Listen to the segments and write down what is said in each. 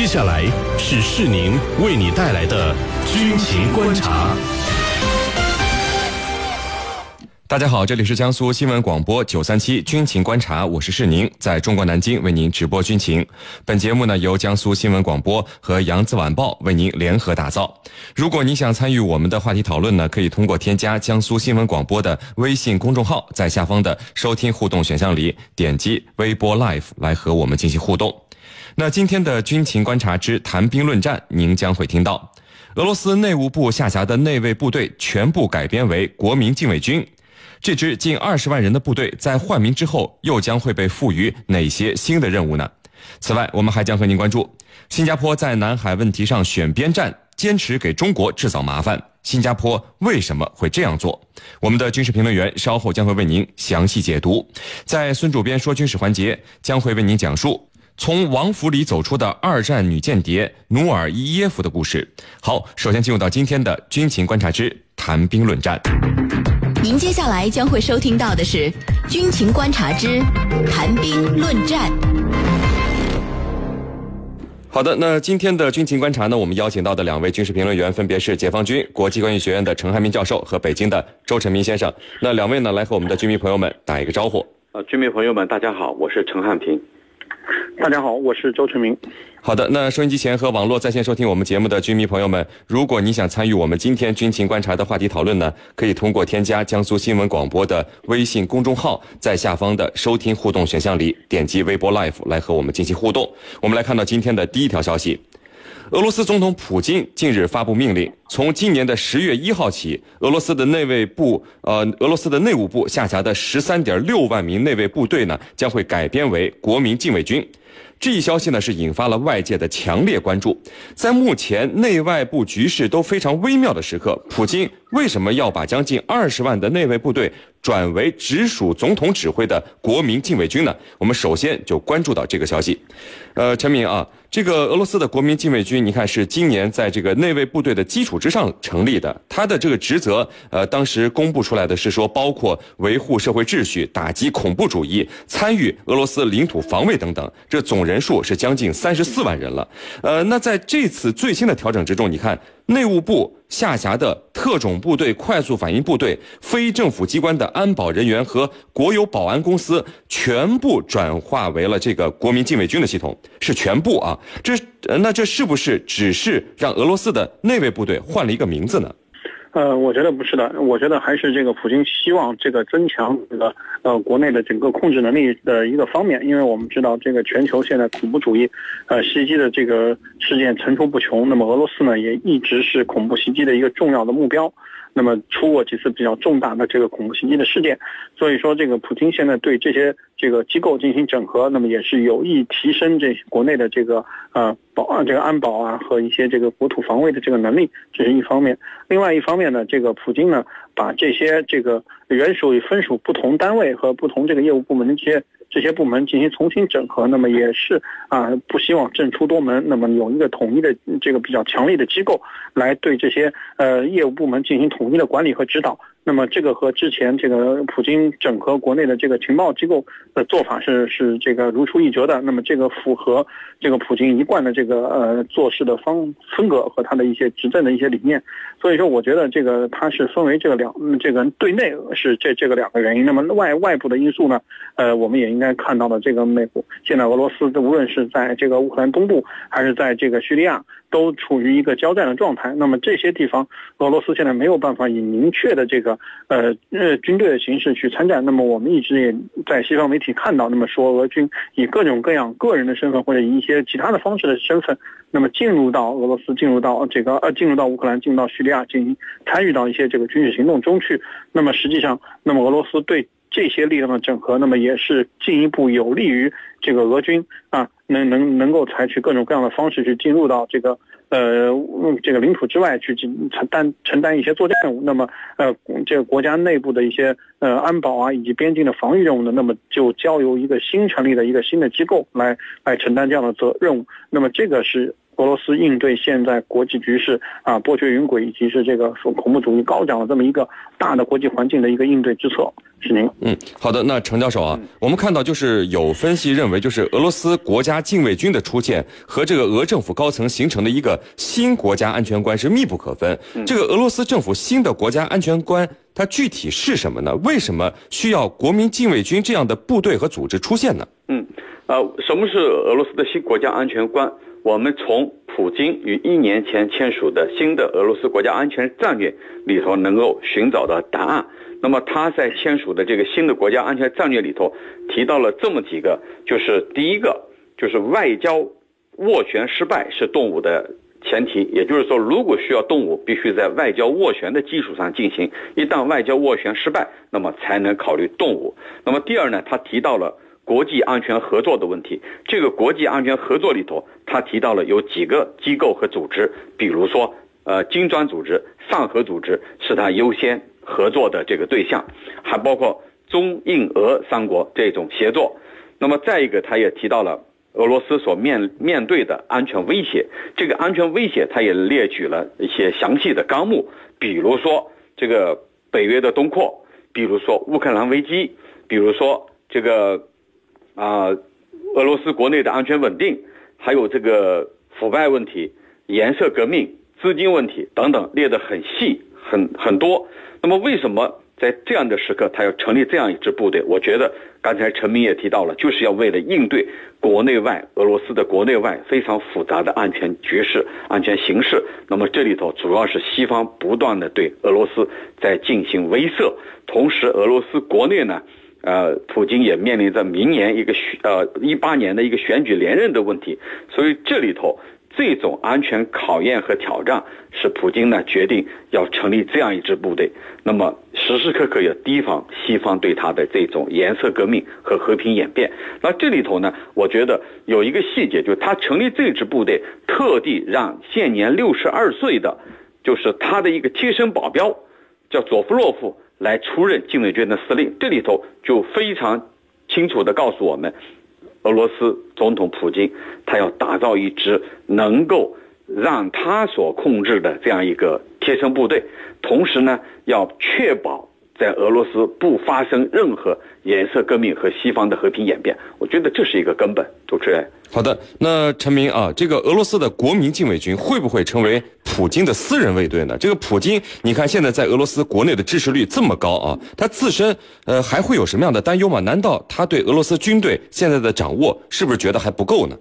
接下来是世宁为你带来的军情观察。大家好，这里是江苏新闻广播九三七军情观察，我是世宁，在中国南京为您直播军情。本节目呢由江苏新闻广播和扬子晚报为您联合打造。如果你想参与我们的话题讨论呢，可以通过添加江苏新闻广播的微信公众号，在下方的收听互动选项里点击微波 Live 来和我们进行互动。那今天的军情观察之谈兵论战，您将会听到俄罗斯内务部下辖的内卫部队全部改编为国民禁卫军。这支近二十万人的部队在换名之后，又将会被赋予哪些新的任务呢？此外，我们还将和您关注新加坡在南海问题上选边站，坚持给中国制造麻烦。新加坡为什么会这样做？我们的军事评论员稍后将会为您详细解读。在孙主编说军事环节，将会为您讲述从王府里走出的二战女间谍努尔伊耶夫的故事。好，首先进入到今天的军情观察之谈兵论战。您接下来将会收听到的是《军情观察之谈兵论战》。好的，那今天的军情观察呢，我们邀请到的两位军事评论员分别是解放军国际关系学院的陈汉民教授和北京的周成明先生。那两位呢，来和我们的军迷朋友们打一个招呼。呃，军迷朋友们，大家好，我是陈汉平。大家好，我是周成明。好的，那收音机前和网络在线收听我们节目的军迷朋友们，如果你想参与我们今天军情观察的话题讨论呢，可以通过添加江苏新闻广播的微信公众号，在下方的收听互动选项里点击微博 Live 来和我们进行互动。我们来看到今天的第一条消息。俄罗斯总统普京近日发布命令，从今年的十月一号起，俄罗斯的内卫部，呃，俄罗斯的内务部下辖的十三点六万名内卫部队呢，将会改编为国民禁卫军。这一消息呢，是引发了外界的强烈关注。在目前内外部局势都非常微妙的时刻，普京为什么要把将近二十万的内卫部队转为直属总统指挥的国民禁卫军呢？我们首先就关注到这个消息。呃，陈明啊。这个俄罗斯的国民禁卫军，你看是今年在这个内卫部队的基础之上成立的。他的这个职责，呃，当时公布出来的是说，包括维护社会秩序、打击恐怖主义、参与俄罗斯领土防卫等等。这总人数是将近三十四万人了。呃，那在这次最新的调整之中，你看。内务部下辖的特种部队、快速反应部队、非政府机关的安保人员和国有保安公司，全部转化为了这个国民禁卫军的系统，是全部啊。这那这是不是只是让俄罗斯的内卫部队换了一个名字呢？呃，我觉得不是的，我觉得还是这个普京希望这个增强这个呃国内的整个控制能力的一个方面，因为我们知道这个全球现在恐怖主义呃袭击的这个事件层出不穷，那么俄罗斯呢也一直是恐怖袭击的一个重要的目标。那么出过几次比较重大的这个恐怖袭击的事件，所以说这个普京现在对这些这个机构进行整合，那么也是有意提升这国内的这个呃保啊这个安保啊和一些这个国土防卫的这个能力，这是一方面。另外一方面呢，这个普京呢把这些这个原属于分属不同单位和不同这个业务部门的这些。这些部门进行重新整合，那么也是啊，不希望政出多门，那么有一个统一的这个比较强力的机构来对这些呃业务部门进行统一的管理和指导。那么这个和之前这个普京整合国内的这个情报机构的做法是是这个如出一辙的。那么这个符合这个普京一贯的这个呃做事的方风格和他的一些执政的一些理念。所以说，我觉得这个它是分为这个两这个对内是这这个两个原因。那么外外部的因素呢？呃，我们也应该看到了这个美国现在俄罗斯无论是在这个乌克兰东部还是在这个叙利亚。都处于一个交战的状态，那么这些地方俄罗斯现在没有办法以明确的这个呃呃军队的形式去参战。那么我们一直也在西方媒体看到，那么说俄军以各种各样个人的身份或者以一些其他的方式的身份，那么进入到俄罗斯，进入到这个呃进入到乌克兰，进入到叙利亚进行参与到一些这个军事行动中去。那么实际上，那么俄罗斯对这些力量的整合，那么也是进一步有利于这个俄军啊。能能能够采取各种各样的方式去进入到这个呃这个领土之外去进承担承担一些作战任务，那么呃这个国家内部的一些呃安保啊以及边境的防御任务呢，那么就交由一个新成立的一个新的机构来来承担这样的责任务。那么这个是俄罗斯应对现在国际局势啊波谲云诡以及是这个说恐怖主义高涨的这么一个大的国际环境的一个应对之策。是您。嗯，好的。那程教授啊，我们看到就是有分析认为，就是俄罗斯国家禁卫军的出现和这个俄政府高层形成的一个新国家安全观是密不可分。这个俄罗斯政府新的国家安全观，它具体是什么呢？为什么需要国民禁卫军这样的部队和组织出现呢？嗯，呃，什么是俄罗斯的新国家安全观？我们从普京于一年前签署的新的俄罗斯国家安全战略里头能够寻找到答案。那么他在签署的这个新的国家安全战略里头提到了这么几个，就是第一个就是外交斡旋失败是动武的前提，也就是说，如果需要动武，必须在外交斡旋的基础上进行。一旦外交斡旋失败，那么才能考虑动武。那么第二呢，他提到了国际安全合作的问题。这个国际安全合作里头，他提到了有几个机构和组织，比如说呃金砖组织、上合组织是他优先。合作的这个对象，还包括中印俄三国这种协作。那么再一个，他也提到了俄罗斯所面面对的安全威胁。这个安全威胁，他也列举了一些详细的纲目，比如说这个北约的东扩，比如说乌克兰危机，比如说这个啊俄罗斯国内的安全稳定，还有这个腐败问题、颜色革命、资金问题等等，列得很细，很很多。那么，为什么在这样的时刻，他要成立这样一支部队？我觉得刚才陈明也提到了，就是要为了应对国内外俄罗斯的国内外非常复杂的安全局势、安全形势。那么这里头主要是西方不断的对俄罗斯在进行威慑，同时俄罗斯国内呢，呃，普京也面临着明年一个选呃一八年的一个选举连任的问题，所以这里头。这种安全考验和挑战，使普京呢决定要成立这样一支部队。那么时时刻刻要提防西方对他的这种颜色革命和和平演变。那这里头呢，我觉得有一个细节，就是他成立这支部队，特地让现年六十二岁的，就是他的一个贴身保镖，叫佐夫洛夫来出任禁卫军的司令。这里头就非常清楚地告诉我们。俄罗斯总统普京，他要打造一支能够让他所控制的这样一个贴身部队，同时呢，要确保在俄罗斯不发生任何颜色革命和西方的和平演变。我觉得这是一个根本。主持人。好的，那陈明啊，这个俄罗斯的国民禁卫军会不会成为普京的私人卫队呢？这个普京，你看现在在俄罗斯国内的支持率这么高啊，他自身呃还会有什么样的担忧吗？难道他对俄罗斯军队现在的掌握是不是觉得还不够呢？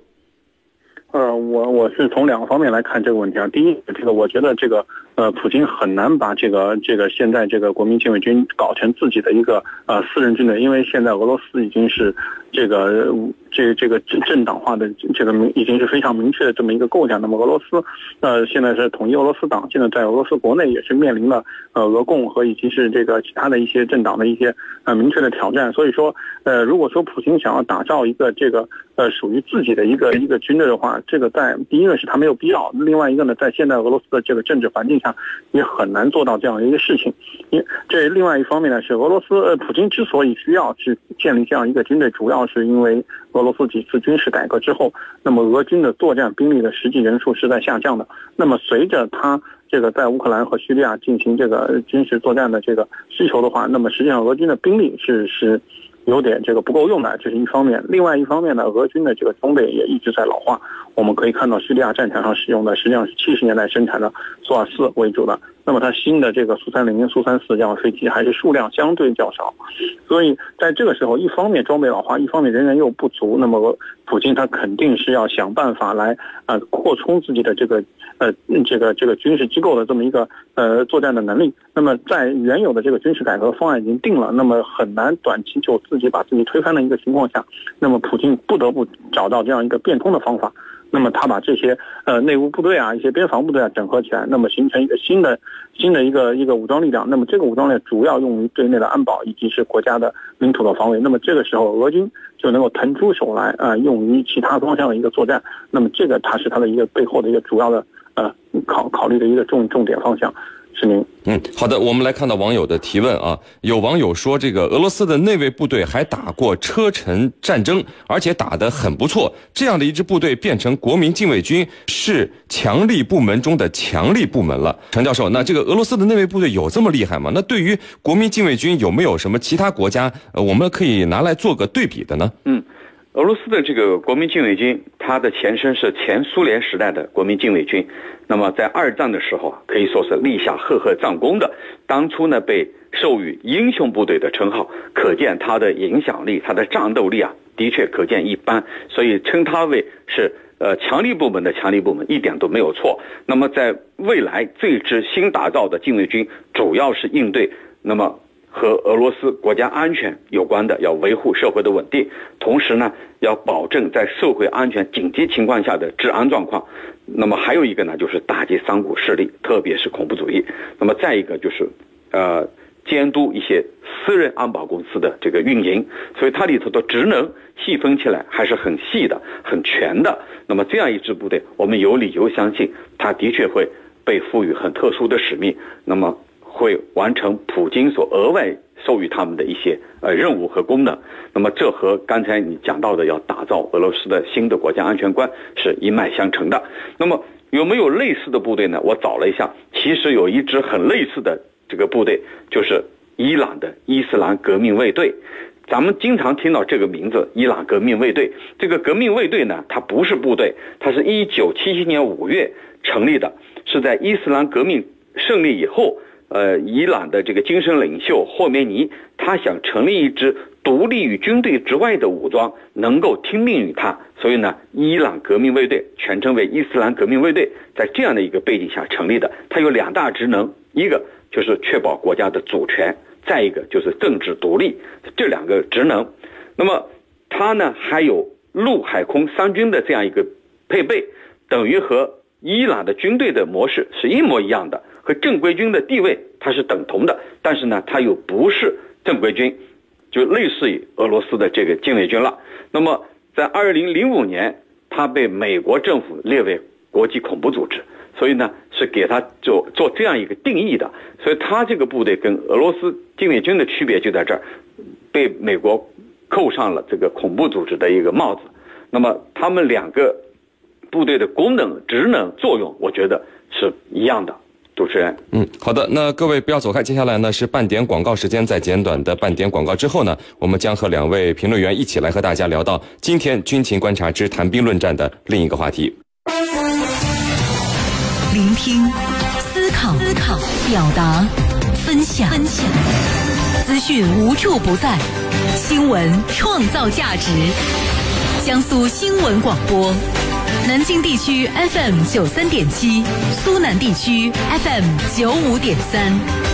呃，我我是从两个方面来看这个问题啊。第一，这个我觉得这个呃，普京很难把这个这个现在这个国民禁卫军搞成自己的一个呃私人军队，因为现在俄罗斯已经是这个。这个这个政政党化的这个明已经是非常明确的这么一个构架。那么俄罗斯，呃，现在是统一俄罗斯党，现在在俄罗斯国内也是面临了呃俄共和以及是这个其他的一些政党的一些呃明确的挑战。所以说，呃，如果说普京想要打造一个这个呃属于自己的一个一个军队的话，这个在第一个是他没有必要，另外一个呢，在现在俄罗斯的这个政治环境下也很难做到这样一个事情。因这另外一方面呢，是俄罗斯呃普京之所以需要去建立这样一个军队，主要是因为。俄罗斯几次军事改革之后，那么俄军的作战兵力的实际人数是在下降的。那么随着他这个在乌克兰和叙利亚进行这个军事作战的这个需求的话，那么实际上俄军的兵力是是有点这个不够用的，这是一方面。另外一方面呢，俄军的这个装备也一直在老化。我们可以看到叙利亚战场上使用的实际上是七十年代生产的苏二四为主的。那么它新的这个苏三零、苏三四这样的飞机还是数量相对较少，所以在这个时候，一方面装备老化，一方面人员又不足，那么普京他肯定是要想办法来呃扩充自己的这个呃这个这个军事机构的这么一个呃作战的能力。那么在原有的这个军事改革方案已经定了，那么很难短期就自己把自己推翻的一个情况下，那么普京不得不找到这样一个变通的方法。那么他把这些呃内务部队啊、一些边防部队啊整合起来，那么形成一个新的新的一个一个武装力量。那么这个武装力量主要用于对内的安保以及是国家的领土的防卫。那么这个时候俄军就能够腾出手来啊，用于其他方向的一个作战。那么这个它是它的一个背后的一个主要的呃考考虑的一个重重点方向。是您。嗯，好的，我们来看到网友的提问啊，有网友说，这个俄罗斯的内卫部队还打过车臣战争，而且打得很不错。这样的一支部队变成国民禁卫军，是强力部门中的强力部门了。陈教授，那这个俄罗斯的内卫部队有这么厉害吗？那对于国民禁卫军，有没有什么其他国家，呃，我们可以拿来做个对比的呢？嗯。俄罗斯的这个国民禁卫军，它的前身是前苏联时代的国民禁卫军。那么在二战的时候啊，可以说是立下赫赫战功的。当初呢，被授予英雄部队的称号，可见他的影响力、他的战斗力啊，的确可见一斑。所以称他为是呃强力部门的强力部门，一点都没有错。那么在未来这支新打造的禁卫军，主要是应对那么。和俄罗斯国家安全有关的，要维护社会的稳定，同时呢，要保证在社会安全紧急情况下的治安状况。那么还有一个呢，就是打击三股势力，特别是恐怖主义。那么再一个就是，呃，监督一些私人安保公司的这个运营。所以它里头的职能细分起来还是很细的、很全的。那么这样一支部队，我们有理由相信，它的确会被赋予很特殊的使命。那么。会完成普京所额外授予他们的一些呃任务和功能，那么这和刚才你讲到的要打造俄罗斯的新的国家安全观是一脉相承的。那么有没有类似的部队呢？我找了一下，其实有一支很类似的这个部队，就是伊朗的伊斯兰革命卫队。咱们经常听到这个名字——伊朗革命卫队。这个革命卫队呢，它不是部队，它是一九七七年五月成立的，是在伊斯兰革命胜利以后。呃，伊朗的这个精神领袖霍梅尼，他想成立一支独立于军队之外的武装，能够听命于他。所以呢，伊朗革命卫队全称为伊斯兰革命卫队，在这样的一个背景下成立的。它有两大职能，一个就是确保国家的主权，再一个就是政治独立，这两个职能。那么它呢，还有陆海空三军的这样一个配备，等于和伊朗的军队的模式是一模一样的。和正规军的地位它是等同的，但是呢，它又不是正规军，就类似于俄罗斯的这个禁卫军了。那么，在二零零五年，它被美国政府列为国际恐怖组织，所以呢，是给它做做这样一个定义的。所以，它这个部队跟俄罗斯禁卫军的区别就在这儿，被美国扣上了这个恐怖组织的一个帽子。那么，他们两个部队的功能、职能、作用，我觉得是一样的。主持人，嗯，好的，那各位不要走开，接下来呢是半点广告时间，在简短的半点广告之后呢，我们将和两位评论员一起来和大家聊到今天军情观察之谈兵论战的另一个话题。聆听、思考、思考、表达、分享、分享，资讯无处不在，新闻创造价值，江苏新闻广播。南京地区 FM 九三点七，苏南地区 FM 九五点三。